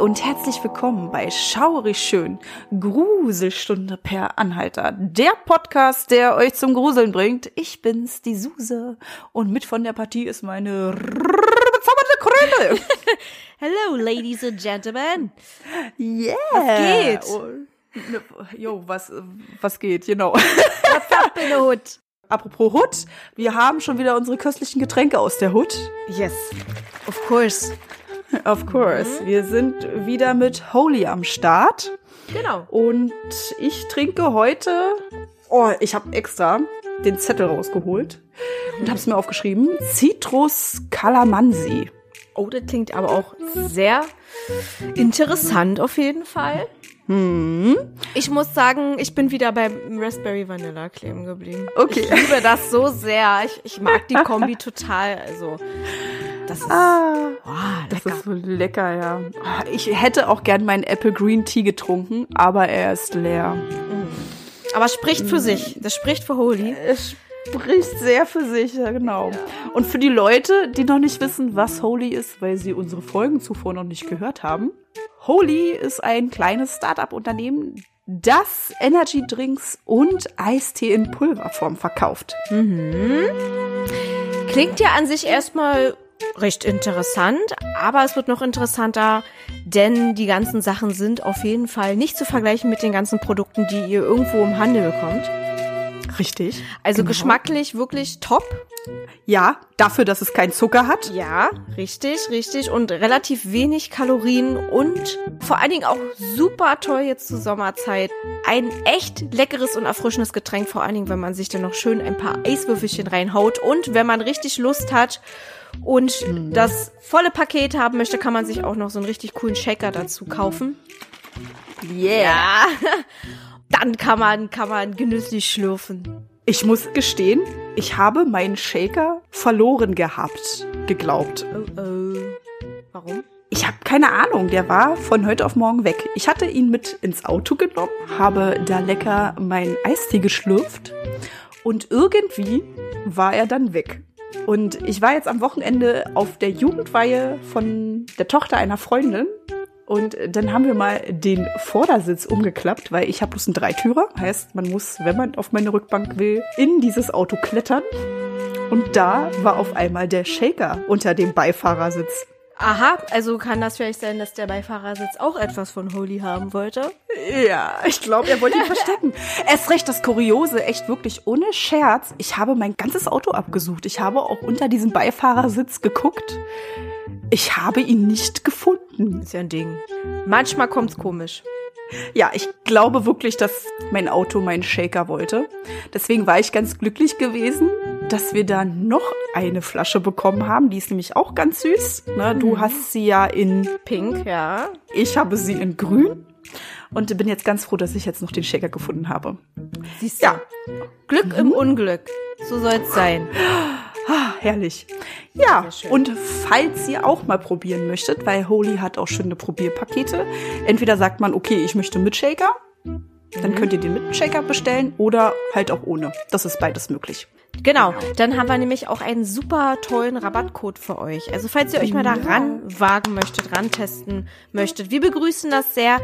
Und herzlich willkommen bei Schaurig Schön, Gruselstunde per Anhalter, der Podcast, der euch zum Gruseln bringt. Ich bin's, die Suse, und mit von der Partie ist meine bezaubernde Kröte. Hello, ladies and gentlemen. Yeah. Was geht? Jo, was, was geht, genau. What's up in the hood? Apropos Hut, wir haben schon wieder unsere köstlichen Getränke aus der Hut. Yes, of course. Of course. Wir sind wieder mit Holy am Start. Genau. Und ich trinke heute, oh, ich habe extra den Zettel rausgeholt und habe es mir aufgeschrieben. Citrus Calamansi. Oh, das klingt aber auch sehr interessant auf jeden Fall. Hm. Ich muss sagen, ich bin wieder beim Raspberry Vanilla kleben geblieben. Okay. Ich liebe das so sehr. Ich, ich mag die Kombi total. Also, das ist Ah, das lecker. ist so lecker, ja. Ich hätte auch gern meinen Apple Green Tea getrunken, aber er ist leer. Aber spricht für sich. Das spricht für Holy. Es spricht sehr für sich, ja, genau. Und für die Leute, die noch nicht wissen, was Holy ist, weil sie unsere Folgen zuvor noch nicht gehört haben. Holy ist ein kleines Start-up-Unternehmen, das Energy Drinks und Eistee in Pulverform verkauft. Klingt ja an sich erstmal recht interessant, aber es wird noch interessanter, denn die ganzen Sachen sind auf jeden Fall nicht zu vergleichen mit den ganzen Produkten, die ihr irgendwo im Handel bekommt. Richtig. Also Genau. geschmacklich wirklich top. Ja, dafür, dass es keinen Zucker hat. Ja, richtig, richtig. Und relativ wenig Kalorien und vor allen Dingen auch super toll jetzt zur Sommerzeit. Ein echt leckeres und erfrischendes Getränk, vor allen Dingen, wenn man sich dann noch schön ein paar Eiswürfelchen reinhaut. Und wenn man richtig Lust hat und das volle Paket haben möchte, kann man sich auch noch so einen richtig coolen Shaker dazu kaufen. Yeah. Ja. Dann kann man, kann man genüsslich schlürfen. Ich muss gestehen, ich habe meinen Shaker verloren gehabt, geglaubt. Oh, oh. Warum? Ich habe keine Ahnung, der war von heute auf morgen weg. Ich hatte ihn mit ins Auto genommen, habe da lecker meinen Eistee geschlürft und irgendwie war er dann weg. Und ich war jetzt am Wochenende auf der Jugendweihe von der Tochter einer Freundin und dann haben wir mal den Vordersitz umgeklappt, weil ich habe bloß einen Dreitürer. Heißt, man muss, wenn man auf meine Rückbank will, in dieses Auto klettern. Und da war auf einmal der Shaker unter dem Beifahrersitz. Aha, also kann das vielleicht sein, dass der Beifahrersitz auch etwas von Holy haben wollte? Ja, ich glaube, er wollte ihn verstecken. Erst recht das Kuriose, echt wirklich ohne Scherz. Ich habe mein ganzes Auto abgesucht. Ich habe auch unter diesem Beifahrersitz geguckt. Ich habe ihn nicht gefunden. Ist ja ein Ding. Manchmal kommt's komisch. Ja, ich glaube wirklich, dass mein Auto meinen Shaker wollte. Deswegen war ich ganz glücklich gewesen, dass wir da noch eine Flasche bekommen haben. Die ist nämlich auch ganz süß. Ne, du hast sie ja in Pink, ja. Ich habe sie in grün und bin jetzt ganz froh, dass ich jetzt noch den Shaker gefunden habe. Siehst du? Ja. Glück im Unglück. So soll's sein. Ah, herrlich. Ja, und falls ihr auch mal probieren möchtet, weil Holy hat auch schöne Probierpakete, entweder sagt man, okay, ich möchte mit Shaker, dann könnt ihr den mit Shaker bestellen oder halt auch ohne. Das ist beides möglich. Genau. Dann haben wir nämlich auch einen super tollen Rabattcode für euch. Also falls ihr euch mal da ran wagen möchtet, rantesten möchtet, wir begrüßen das sehr.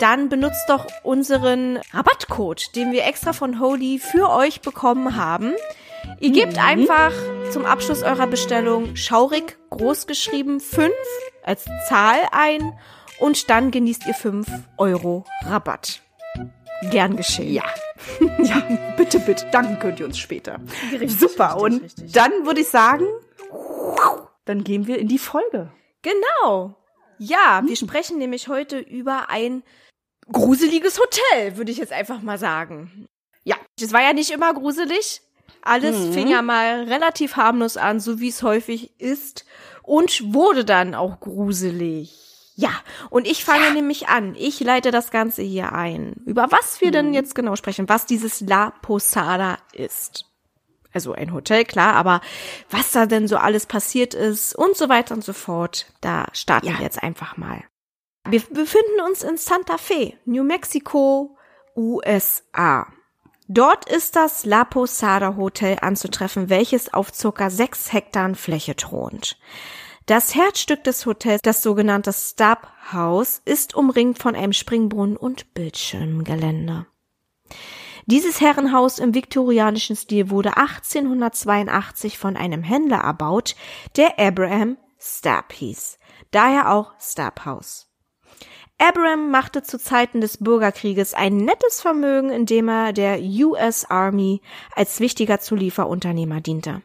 Dann benutzt doch unseren Rabattcode, den wir extra von Holy für euch bekommen haben. Ihr gebt einfach zum Abschluss eurer Bestellung schaurig großgeschrieben 5 als Zahl ein und dann genießt ihr 5 Euro Rabatt. Gern geschehen. Ja. ja, bitte, bitte. Danken könnt ihr uns später. Richtig, Super. richtig, und richtig. dann würde ich sagen, dann gehen wir in die Folge. Genau. Ja, wir sprechen nämlich heute über ein gruseliges Hotel, würde ich jetzt einfach mal sagen. Ja. Es war ja nicht immer gruselig. Alles Mhm. fing ja mal relativ harmlos an, so wie es häufig ist. Und wurde dann auch gruselig. Ja, und ich fange nämlich an. Ich leite das Ganze hier ein. Über was wir Mhm. denn jetzt genau sprechen, was dieses La Posada ist. also ein Hotel, klar, aber was da denn so alles passiert ist und so weiter und so fort, da starten ja. wir jetzt einfach mal. Wir befinden uns in Santa Fe, New Mexico, USA. Dort ist das La Posada Hotel anzutreffen, welches auf circa sechs Hektar Fläche thront. Das Herzstück des Hotels, das sogenannte Stub House, ist umringt von einem Springbrunnen und Bildschirmgelände. Dieses Herrenhaus im viktorianischen Stil wurde 1882 von einem Händler erbaut, der Abraham Stapp hieß. Daher auch Stapp House. Abraham machte zu Zeiten des Bürgerkrieges ein nettes Vermögen, indem er der US Army als wichtiger Zulieferunternehmer diente.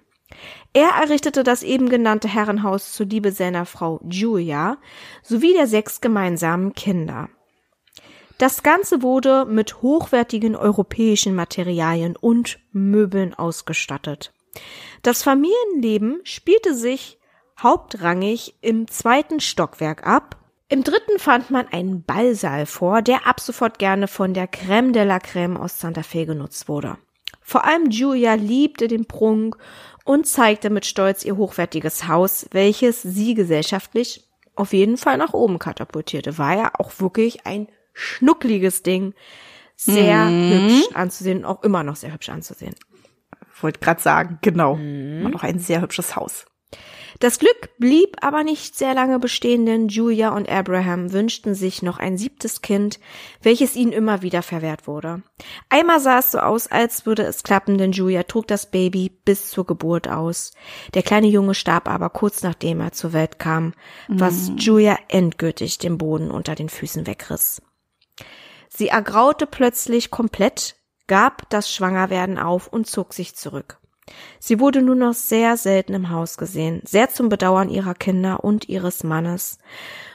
Er errichtete das eben genannte Herrenhaus zur Liebe seiner Frau Julia sowie der sechs gemeinsamen Kinder. Das Ganze wurde mit hochwertigen europäischen Materialien und Möbeln ausgestattet. Das Familienleben spielte sich hauptrangig im zweiten Stockwerk ab. Im dritten fand man einen Ballsaal vor, der ab sofort gerne von der Crème de la Crème aus Santa Fe genutzt wurde. Vor allem Julia liebte den Prunk und zeigte mit Stolz ihr hochwertiges Haus, welches sie gesellschaftlich auf jeden Fall nach oben katapultierte. War ja auch wirklich ein schnuckliges Ding. Sehr mhm. hübsch anzusehen, auch immer noch sehr hübsch anzusehen. Wollte gerade sagen, genau. Mhm. War noch ein sehr hübsches Haus. Das Glück blieb aber nicht sehr lange bestehen, denn Julia und Abraham wünschten sich noch ein siebtes Kind, welches ihnen immer wieder verwehrt wurde. Einmal sah es so aus, als würde es klappen, denn Julia trug das Baby bis zur Geburt aus. Der kleine Junge starb aber kurz nachdem er zur Welt kam, was mhm. Julia endgültig den Boden unter den Füßen wegriss. Sie ergraute plötzlich komplett, gab das Schwangerwerden auf und zog sich zurück. Sie wurde nur noch sehr selten im Haus gesehen, sehr zum Bedauern ihrer Kinder und ihres Mannes.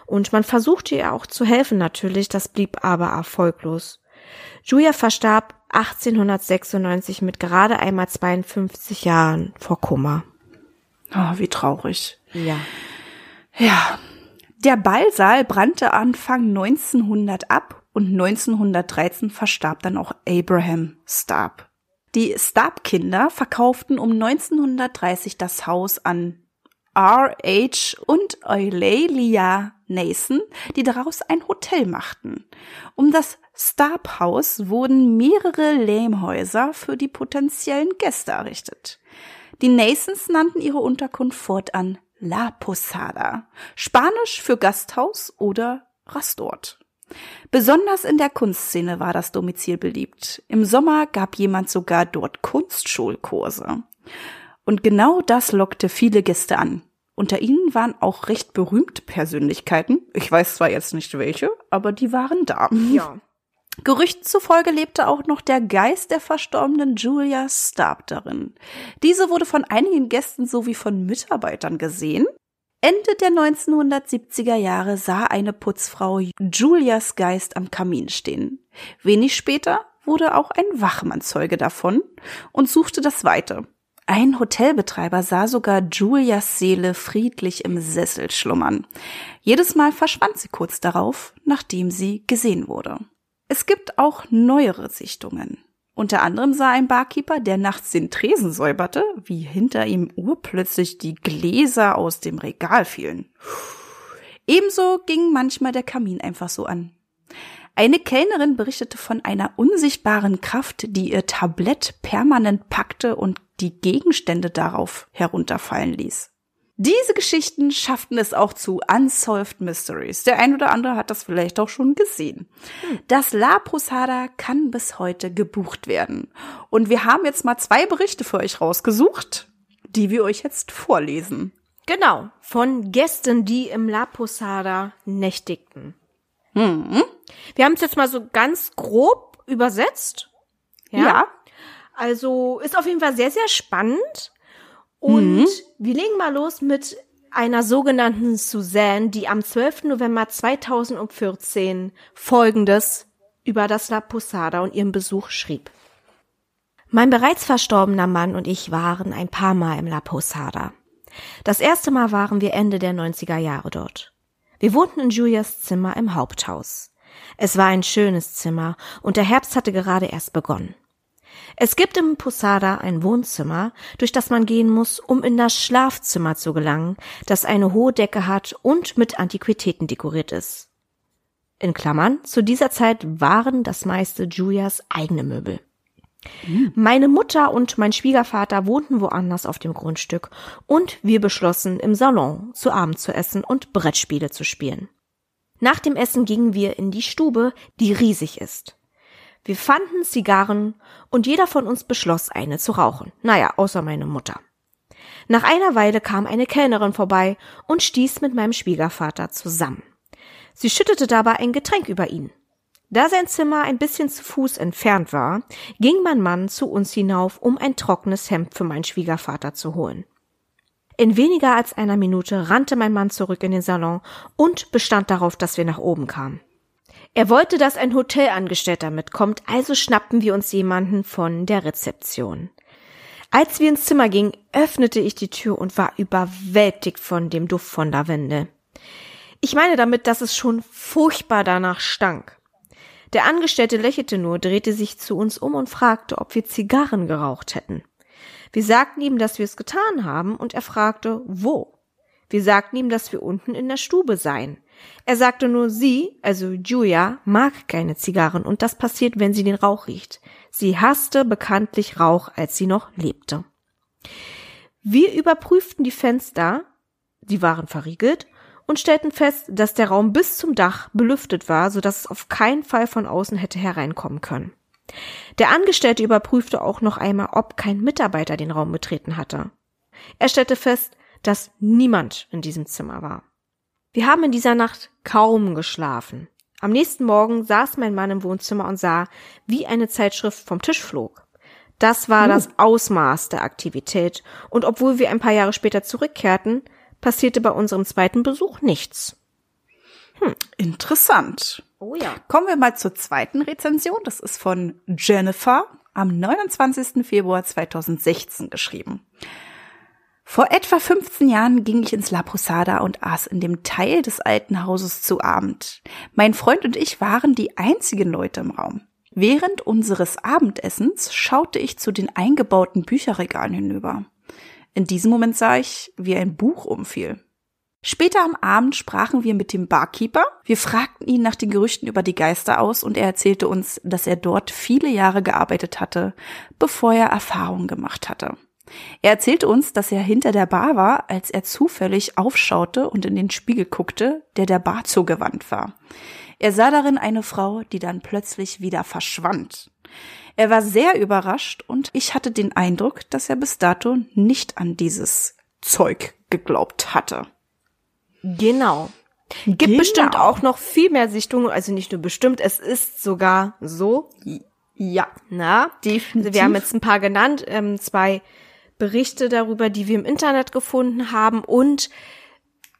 Und man versuchte ihr auch zu helfen natürlich, das blieb aber erfolglos. Julia verstarb 1896 mit gerade einmal 52 Jahren vor Kummer. Oh, wie traurig. Ja. Ja. Der Ballsaal brannte Anfang 1900 ab und 1913 verstarb dann auch Abraham Starb. Die Starb-Kinder verkauften um 1930 das Haus an R.H. und Eulelia Nason, die daraus ein Hotel machten. Um das Starb-Haus wurden mehrere Lehmhäuser für die potenziellen Gäste errichtet. Die Nasons nannten ihre Unterkunft fortan La Posada, Spanisch für Gasthaus oder Rastort. Besonders in der Kunstszene war das Domizil beliebt. Im Sommer gab jemand sogar dort Kunstschulkurse. Und genau das lockte viele Gäste an. Unter ihnen waren auch recht berühmte Persönlichkeiten. Ich weiß zwar jetzt nicht welche, aber die waren da. Ja. Gerüchten zufolge lebte auch noch der Geist der verstorbenen Julia Starb darin. Diese wurde von einigen Gästen sowie von Mitarbeitern gesehen Ende der 1970er Jahre sah eine Putzfrau Julias Geist am Kamin stehen. Wenig später wurde auch ein Wachmann Zeuge davon und suchte das Weite. Ein Hotelbetreiber sah sogar Julias Seele friedlich im Sessel schlummern. Jedes Mal verschwand sie kurz darauf, nachdem sie gesehen wurde. Es gibt auch neuere Sichtungen. Unter anderem sah ein Barkeeper, der nachts den Tresen säuberte, wie hinter ihm urplötzlich die Gläser aus dem Regal fielen. Ebenso ging manchmal der Kamin einfach so an. Eine Kellnerin berichtete von einer unsichtbaren Kraft, die ihr Tablett permanent packte und die Gegenstände darauf herunterfallen ließ. Diese Geschichten schafften es auch zu Unsolved Mysteries. Der ein oder andere hat das vielleicht auch schon gesehen. Das La Posada kann bis heute gebucht werden. Und wir haben jetzt mal zwei Berichte für euch rausgesucht, die wir euch jetzt vorlesen. Genau, von Gästen, die im La Posada nächtigten. Mhm. Wir haben es jetzt mal so ganz grob übersetzt. Ja. ja. Also ist auf jeden Fall sehr, sehr spannend. Und mhm. wir legen mal los mit einer sogenannten Suzanne, die am 12. November 2014 Folgendes über das La Posada und ihren Besuch schrieb. Mein bereits verstorbener Mann und ich waren ein paar Mal im La Posada. Das erste Mal waren wir Ende der 90er Jahre dort. Wir wohnten in Julias Zimmer im Haupthaus. Es war ein schönes Zimmer und der Herbst hatte gerade erst begonnen. Es gibt im Posada ein Wohnzimmer, durch das man gehen muss, um in das Schlafzimmer zu gelangen, das eine hohe Decke hat und mit Antiquitäten dekoriert ist. In Klammern, zu dieser Zeit waren das meiste Julias eigene Möbel. Meine Mutter und mein Schwiegervater wohnten woanders auf dem Grundstück und wir beschlossen, im Salon zu Abend zu essen und Brettspiele zu spielen. Nach dem Essen gingen wir in die Stube, die riesig ist. Wir fanden Zigarren und jeder von uns beschloss, eine zu rauchen. Naja, außer meine Mutter. Nach einer Weile kam eine Kellnerin vorbei und stieß mit meinem Schwiegervater zusammen. Sie schüttete dabei ein Getränk über ihn. Da sein Zimmer ein bisschen zu Fuß entfernt war, ging mein Mann zu uns hinauf, um ein trockenes Hemd für meinen Schwiegervater zu holen. In weniger als einer Minute rannte mein Mann zurück in den Salon und bestand darauf, dass wir nach oben kamen. Er wollte, dass ein Hotelangestellter mitkommt, also schnappten wir uns jemanden von der Rezeption. Als wir ins Zimmer gingen, öffnete ich die Tür und war überwältigt von dem Duft von Lavendel. Ich meine damit, dass es schon furchtbar danach stank. Der Angestellte lächelte nur, drehte sich zu uns um und fragte, ob wir Zigarren geraucht hätten. Wir sagten ihm, dass wir es getan haben, und er fragte, wo. Wir sagten ihm, dass wir unten in der Stube seien. Er sagte nur, sie, also Julia, mag keine Zigarren und das passiert, wenn sie den Rauch riecht. Sie hasste bekanntlich Rauch, als sie noch lebte. Wir überprüften die Fenster, die waren verriegelt, und stellten fest, dass der Raum bis zum Dach belüftet war, so dass es auf keinen Fall von außen hätte hereinkommen können. Der Angestellte überprüfte auch noch einmal, ob kein Mitarbeiter den Raum betreten hatte. Er stellte fest, dass niemand in diesem Zimmer war. Wir haben in dieser Nacht kaum geschlafen. Am nächsten Morgen saß mein Mann im Wohnzimmer und sah, wie eine Zeitschrift vom Tisch flog. Das war das Ausmaß der Aktivität, und obwohl wir ein paar Jahre später zurückkehrten, passierte bei unserem zweiten Besuch nichts. Hm, interessant. Oh ja. Kommen wir mal zur zweiten Rezension. Das ist von Jennifer am 29. Februar 2016 geschrieben. Vor etwa 15 Jahren ging ich ins La Posada und aß in dem Teil des alten Hauses zu Abend. Mein Freund und ich waren die einzigen Leute im Raum. Während unseres Abendessens schaute ich zu den eingebauten Bücherregalen hinüber. In diesem Moment sah ich, wie ein Buch umfiel. Später am Abend sprachen wir mit dem Barkeeper. Wir fragten ihn nach den Gerüchten über die Geister aus und er erzählte uns, dass er dort viele Jahre gearbeitet hatte, bevor er Erfahrungen gemacht hatte. Er erzählte uns, dass er hinter der Bar war, als er zufällig aufschaute und in den Spiegel guckte, der der Bar zugewandt war. Er sah darin eine Frau, die dann plötzlich wieder verschwand. Er war sehr überrascht und ich hatte den Eindruck, dass er bis dato nicht an dieses Zeug geglaubt hatte. Genau. Gibt Genau. bestimmt auch noch viel mehr Sichtungen, also nicht nur bestimmt, es ist sogar so. Ja, Na, definitiv. wir haben jetzt ein paar genannt, ähm, zwei Berichte darüber, die wir im Internet gefunden haben und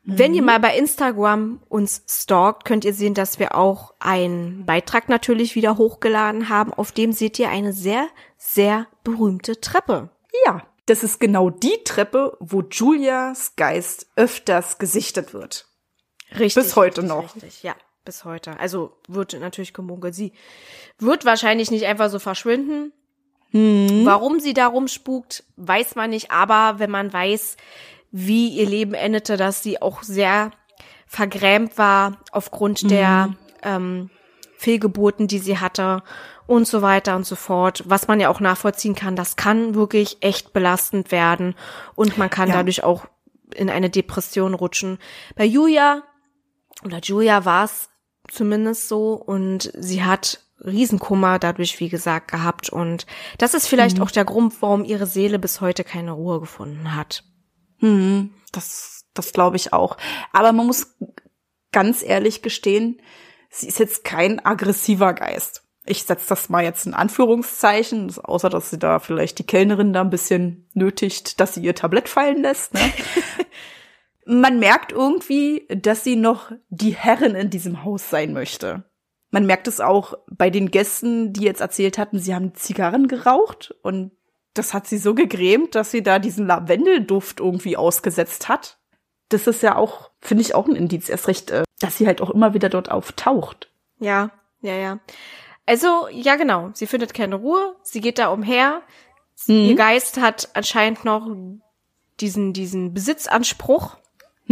wenn ihr mal bei Instagram uns stalkt, könnt ihr sehen, dass wir auch einen Beitrag natürlich wieder hochgeladen haben. Auf dem seht ihr eine sehr, sehr berühmte Treppe. Ja, das ist genau die Treppe, wo Julias Geist öfters gesichtet wird. Richtig. Bis heute richtig, noch. Richtig, ja, bis heute. Also wird natürlich gemunkelt. Sie wird wahrscheinlich nicht einfach so verschwinden. Warum sie da rumspukt, weiß man nicht. Aber wenn man weiß, wie ihr Leben endete, dass sie auch sehr vergrämt war aufgrund der ähm, Fehlgeburten, die sie hatte und so weiter und so fort, was man ja auch nachvollziehen kann, das kann wirklich echt belastend werden und man kann Ja. dadurch auch in eine Depression rutschen. Bei Julia oder Julia war es zumindest so und sie hat Riesenkummer dadurch, wie gesagt, gehabt und das ist vielleicht auch der Grund, warum ihre Seele bis heute keine Ruhe gefunden hat. Hm, das, das glaube ich auch. Aber man muss ganz ehrlich gestehen, sie ist jetzt kein aggressiver Geist. Ich setze das mal jetzt in Anführungszeichen, außer dass sie da vielleicht die Kellnerin da ein bisschen nötigt, dass sie ihr Tablett fallen lässt. Ne? Man merkt irgendwie, dass sie noch die Herrin in diesem Haus sein möchte. Man merkt es auch bei den Gästen, die jetzt erzählt hatten, sie haben Zigarren geraucht und das hat sie so gegrämt, dass sie da diesen Lavendelduft irgendwie ausgesetzt hat. Das ist ja auch, finde ich auch ein Indiz, erst recht, äh, dass sie halt auch immer wieder dort auftaucht. Ja, ja, ja. Also, ja, genau. Sie findet keine Ruhe. Sie geht da umher. Mhm. Ihr Geist hat anscheinend noch diesen, diesen Besitzanspruch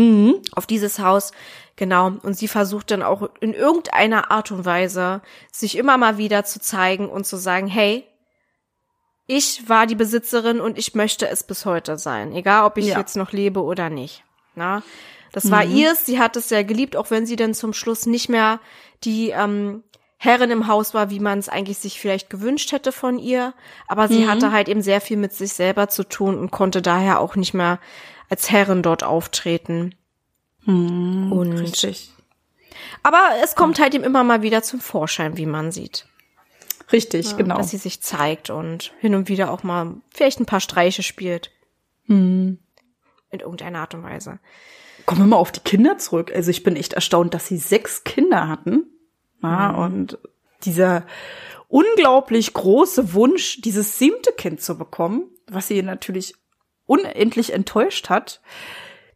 mhm. auf dieses Haus. Genau. Und sie versucht dann auch in irgendeiner Art und Weise, sich immer mal wieder zu zeigen und zu sagen, hey, ich war die Besitzerin und ich möchte es bis heute sein. Egal, ob ich ja. jetzt noch lebe oder nicht. Na? Das war mhm. ihrs. Sie hat es sehr geliebt, auch wenn sie dann zum Schluss nicht mehr die ähm, Herrin im Haus war, wie man es eigentlich sich vielleicht gewünscht hätte von ihr. Aber sie mhm. hatte halt eben sehr viel mit sich selber zu tun und konnte daher auch nicht mehr als Herrin dort auftreten. Mhm, und richtig. Aber es kommt halt eben immer mal wieder zum Vorschein, wie man sieht. Richtig, ja, genau. Dass sie sich zeigt und hin und wieder auch mal vielleicht ein paar Streiche spielt. Mhm. In irgendeiner Art und Weise. Kommen wir mal auf die Kinder zurück. Also ich bin echt erstaunt, dass sie sechs Kinder hatten. Ja, mhm. Und dieser unglaublich große Wunsch, dieses siebte Kind zu bekommen, was sie natürlich unendlich enttäuscht hat.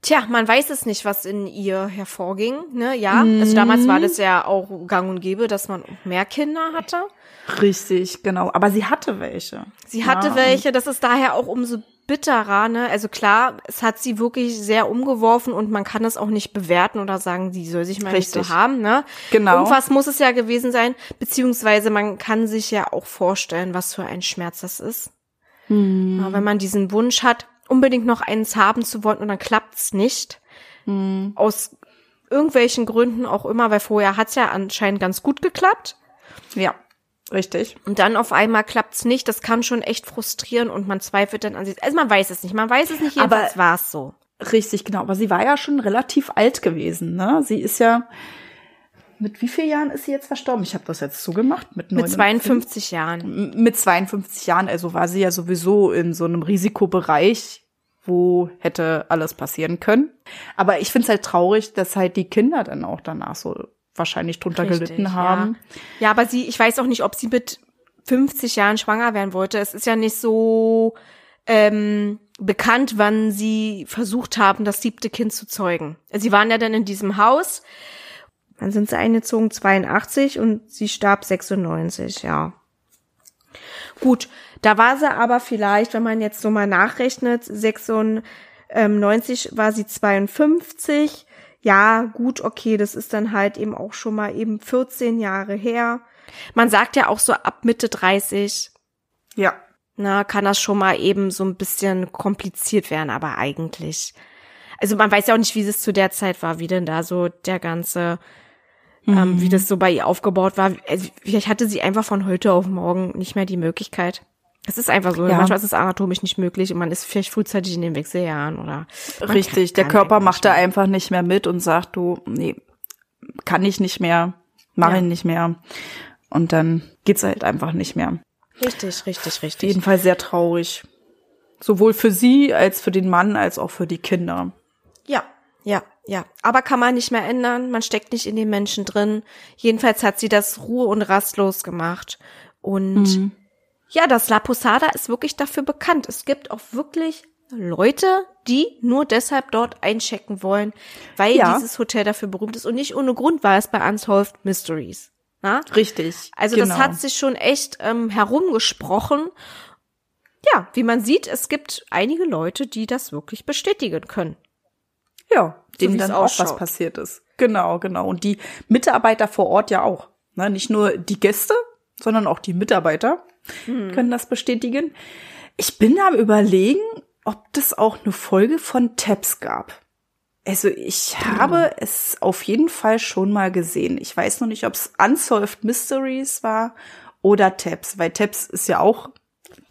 Tja, man weiß es nicht, was in ihr hervorging. Ne? Ja, mhm. also damals war das ja auch gang und gäbe, dass man mehr Kinder hatte. Richtig, genau. Aber sie hatte welche. Sie hatte ja, welche. Das ist daher auch umso bitterer, ne? Also klar, es hat sie wirklich sehr umgeworfen und man kann es auch nicht bewerten oder sagen, die soll sich mal Richtig. nicht so haben, ne? Genau. Irgendwas muss es ja gewesen sein, beziehungsweise man kann sich ja auch vorstellen, was für ein Schmerz das ist. Hm. Wenn man diesen Wunsch hat, unbedingt noch eins haben zu wollen und dann klappt's nicht. Hm. Aus irgendwelchen Gründen auch immer, weil vorher hat's ja anscheinend ganz gut geklappt. Ja. Richtig. Und dann auf einmal klappt's nicht. Das kann schon echt frustrieren und man zweifelt dann an sich. Also man weiß es nicht. Man weiß es nicht. Jedenfalls war es so. Richtig, genau. Aber sie war ja schon relativ alt gewesen. Ne? Sie ist ja mit wie vielen Jahren ist sie jetzt verstorben? Ich habe das jetzt zugemacht. Mit, mit 52 Jahren. Mit 52 Jahren. Also war sie ja sowieso in so einem Risikobereich, wo hätte alles passieren können. Aber ich finde es halt traurig, dass halt die Kinder dann auch danach so wahrscheinlich drunter Richtig, gelitten haben. Ja. ja, aber sie, ich weiß auch nicht, ob sie mit 50 Jahren schwanger werden wollte. Es ist ja nicht so ähm, bekannt, wann sie versucht haben, das siebte Kind zu zeugen. Sie waren ja dann in diesem Haus. Dann sind sie eingezogen 82 und sie starb 96, ja. Gut, da war sie aber vielleicht, wenn man jetzt so mal nachrechnet, 96 war sie 52, ja, gut, okay, das ist dann halt eben auch schon mal eben 14 Jahre her. Man sagt ja auch so ab Mitte 30. Ja. Na, kann das schon mal eben so ein bisschen kompliziert werden, aber eigentlich. Also man weiß ja auch nicht, wie es zu der Zeit war, wie denn da so der ganze, mhm. ähm, wie mhm. das so bei ihr aufgebaut war. Also, vielleicht hatte sie einfach von heute auf morgen nicht mehr die Möglichkeit. Es ist einfach so. Ja. Manchmal ist es anatomisch nicht möglich und man ist vielleicht frühzeitig in den Wechseljahren oder. Richtig, der Körper macht da einfach nicht mehr mit und sagt, du, nee, kann ich nicht mehr, mache ja. ich nicht mehr. Und dann geht's halt einfach nicht mehr. Richtig, richtig, richtig. Jedenfalls sehr traurig. Sowohl für sie als für den Mann als auch für die Kinder. Ja, ja, ja. Aber kann man nicht mehr ändern. Man steckt nicht in den Menschen drin. Jedenfalls hat sie das ruhe und rastlos gemacht. Und mhm ja, das La Posada ist wirklich dafür bekannt. Es gibt auch wirklich Leute, die nur deshalb dort einchecken wollen, weil ja. dieses Hotel dafür berühmt ist und nicht ohne Grund war es bei Unsolved Mysteries. Na? Richtig. Also genau. das hat sich schon echt ähm, herumgesprochen. Ja, wie man sieht, es gibt einige Leute, die das wirklich bestätigen können. Ja, so denen dann auch was passiert ist. Genau, genau. Und die Mitarbeiter vor Ort ja auch. Ne? Nicht nur die Gäste, sondern auch die Mitarbeiter mhm. können das bestätigen. Ich bin am überlegen, ob das auch eine Folge von Tabs gab. Also ich genau. habe es auf jeden Fall schon mal gesehen. Ich weiß noch nicht, ob es Unsolved Mysteries war oder Tabs, weil Tabs ist ja auch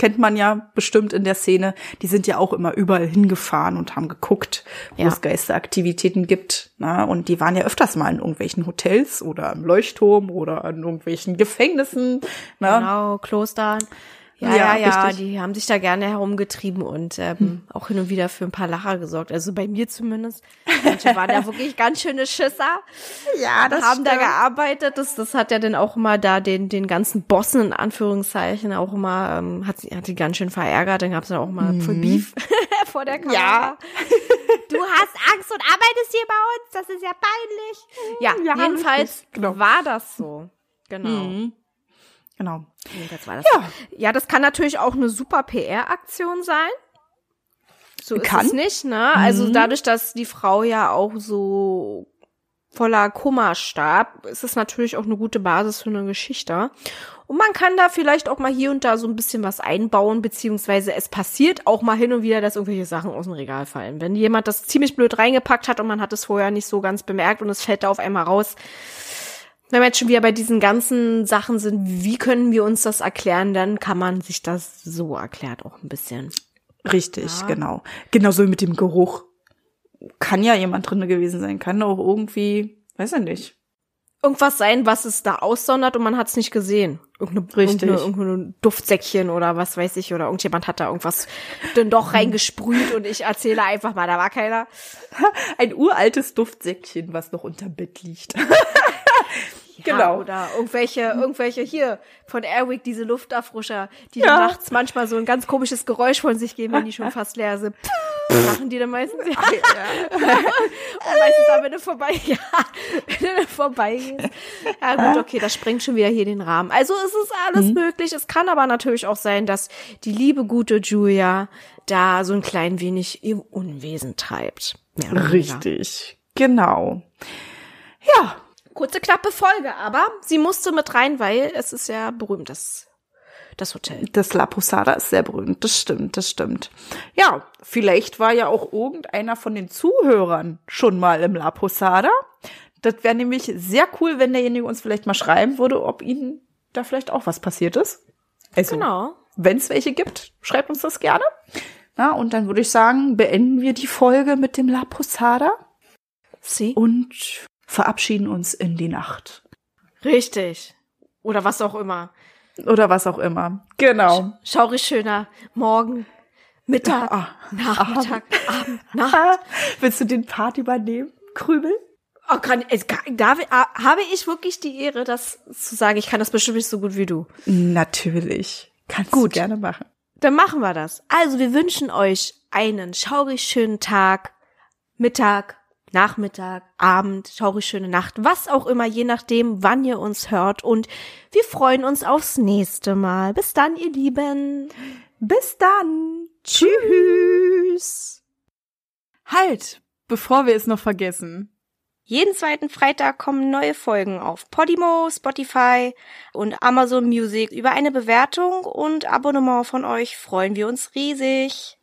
kennt man ja bestimmt in der Szene, die sind ja auch immer überall hingefahren und haben geguckt, wo ja. es Geisteraktivitäten gibt. Na, und die waren ja öfters mal in irgendwelchen Hotels oder im Leuchtturm oder in irgendwelchen Gefängnissen. Na. Genau, Klostern. Ja, ja, ja, die haben sich da gerne herumgetrieben und ähm, hm. auch hin und wieder für ein paar Lacher gesorgt. Also bei mir zumindest. Manche waren ja wirklich ganz schöne Schisser. Ja, das haben stimmt. da gearbeitet. Das, das hat ja dann auch immer da den, den ganzen Bossen in Anführungszeichen auch immer, ähm, hat, hat die ganz schön verärgert. Dann gab es dann auch mal mhm. voll Beef vor der Kamera. Ja. Du hast Angst und arbeitest hier bei uns. Das ist ja peinlich. Ja, ja jedenfalls genau. war das so. Genau. Mhm. Genau. Jedenfalls war das. Ja. ja, das kann natürlich auch eine super PR-Aktion sein. So ist Kann. es nicht, ne? Also Mhm. dadurch, dass die Frau ja auch so voller Kummer starb, ist es natürlich auch eine gute Basis für eine Geschichte. Und man kann da vielleicht auch mal hier und da so ein bisschen was einbauen, beziehungsweise es passiert auch mal hin und wieder, dass irgendwelche Sachen aus dem Regal fallen. Wenn jemand das ziemlich blöd reingepackt hat und man hat es vorher nicht so ganz bemerkt und es fällt da auf einmal raus, wenn wir jetzt schon wieder bei diesen ganzen Sachen sind, wie können wir uns das erklären, dann kann man sich das so erklärt auch ein bisschen. Richtig, Ja. genau. Genauso wie mit dem Geruch. Kann ja jemand drinne gewesen sein, kann auch irgendwie, weiß ich nicht. Irgendwas sein, was es da aussondert und man hat es nicht gesehen. Irgendeine, Richtig. Irgendeine, Duftsäckchen oder was weiß ich oder irgendjemand hat da irgendwas dann doch reingesprüht und ich erzähle einfach mal, da war keiner. Ein uraltes Duftsäckchen, was noch unterm Bett liegt. Ja, Genau. Oder irgendwelche, irgendwelche hier von Airwick, diese Lufterfrischer, die Ja. dann nachts manchmal so ein ganz komisches Geräusch von sich geben, wenn die schon fast leer sind. Machen die dann meistens, ja. Und meistens dann, wenn du vorbei, ja, wenn du vorbeigehst. Ja gut, okay, das sprengt schon wieder hier den Rahmen. Also es ist alles Mhm. möglich. Es kann aber natürlich auch sein, dass die liebe, gute Julia da so ein klein wenig ihr Unwesen treibt. Richtig, genau. Ja, Kurze, knappe Folge, aber sie musste mit rein, weil es ist ja berühmt, das, das Hotel. das La Posada ist sehr berühmt, das stimmt, das stimmt. Ja, vielleicht war ja auch irgendeiner von den Zuhörern schon mal im La Posada. Das wäre nämlich sehr cool, wenn derjenige uns vielleicht mal schreiben würde, ob ihnen da vielleicht auch was passiert ist. Also, Genau. wenn es welche gibt, schreibt uns das gerne. Na, und dann würde ich sagen, beenden wir die Folge mit dem La Posada Sie? und verabschieden uns in die Nacht. Richtig. Oder was auch immer. Oder was auch immer. Genau. Schaurig schöner Morgen, Mittag, Ah, Nachmittag, Abend, Nacht. ah, willst du den Part übernehmen, Krümel? Oh, kann, es, darf, ah, habe ich wirklich die Ehre, das zu sagen? Ich kann das bestimmt nicht so gut wie du. Natürlich. Kannst Gut. du gerne machen. Dann machen wir das. Also, wir wünschen euch einen schaurig schönen Tag, Mittag, Nachmittag, Abend, schaurig schöne Nacht, was auch immer, je nachdem, wann ihr uns hört. Und wir freuen uns aufs nächste Mal. Bis dann, ihr Lieben. Bis dann. Tschüss. Halt, bevor wir es noch vergessen. Jeden zweiten Freitag kommen neue Folgen auf Podimo, Spotify und Amazon Music. Über eine Bewertung und Abonnement von euch freuen wir uns riesig.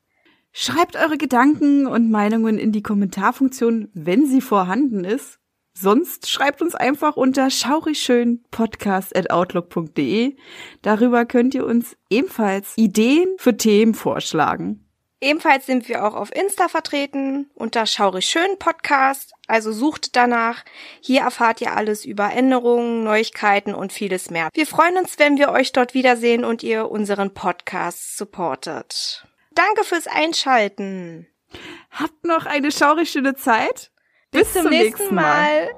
Schreibt eure Gedanken und Meinungen in die Kommentarfunktion, wenn sie vorhanden ist. Sonst schreibt uns einfach unter schaurigschönpodcast.outlook.de. Darüber könnt ihr uns ebenfalls Ideen für Themen vorschlagen. Ebenfalls sind wir auch auf Insta vertreten unter Schaurig Schön Podcast, also sucht danach. Hier erfahrt ihr alles über Änderungen, Neuigkeiten und vieles mehr. Wir freuen uns, wenn wir euch dort wiedersehen und ihr unseren Podcast supportet. Danke fürs Einschalten. Habt noch eine schaurig schöne Zeit. Bis, zum, nächsten Mal.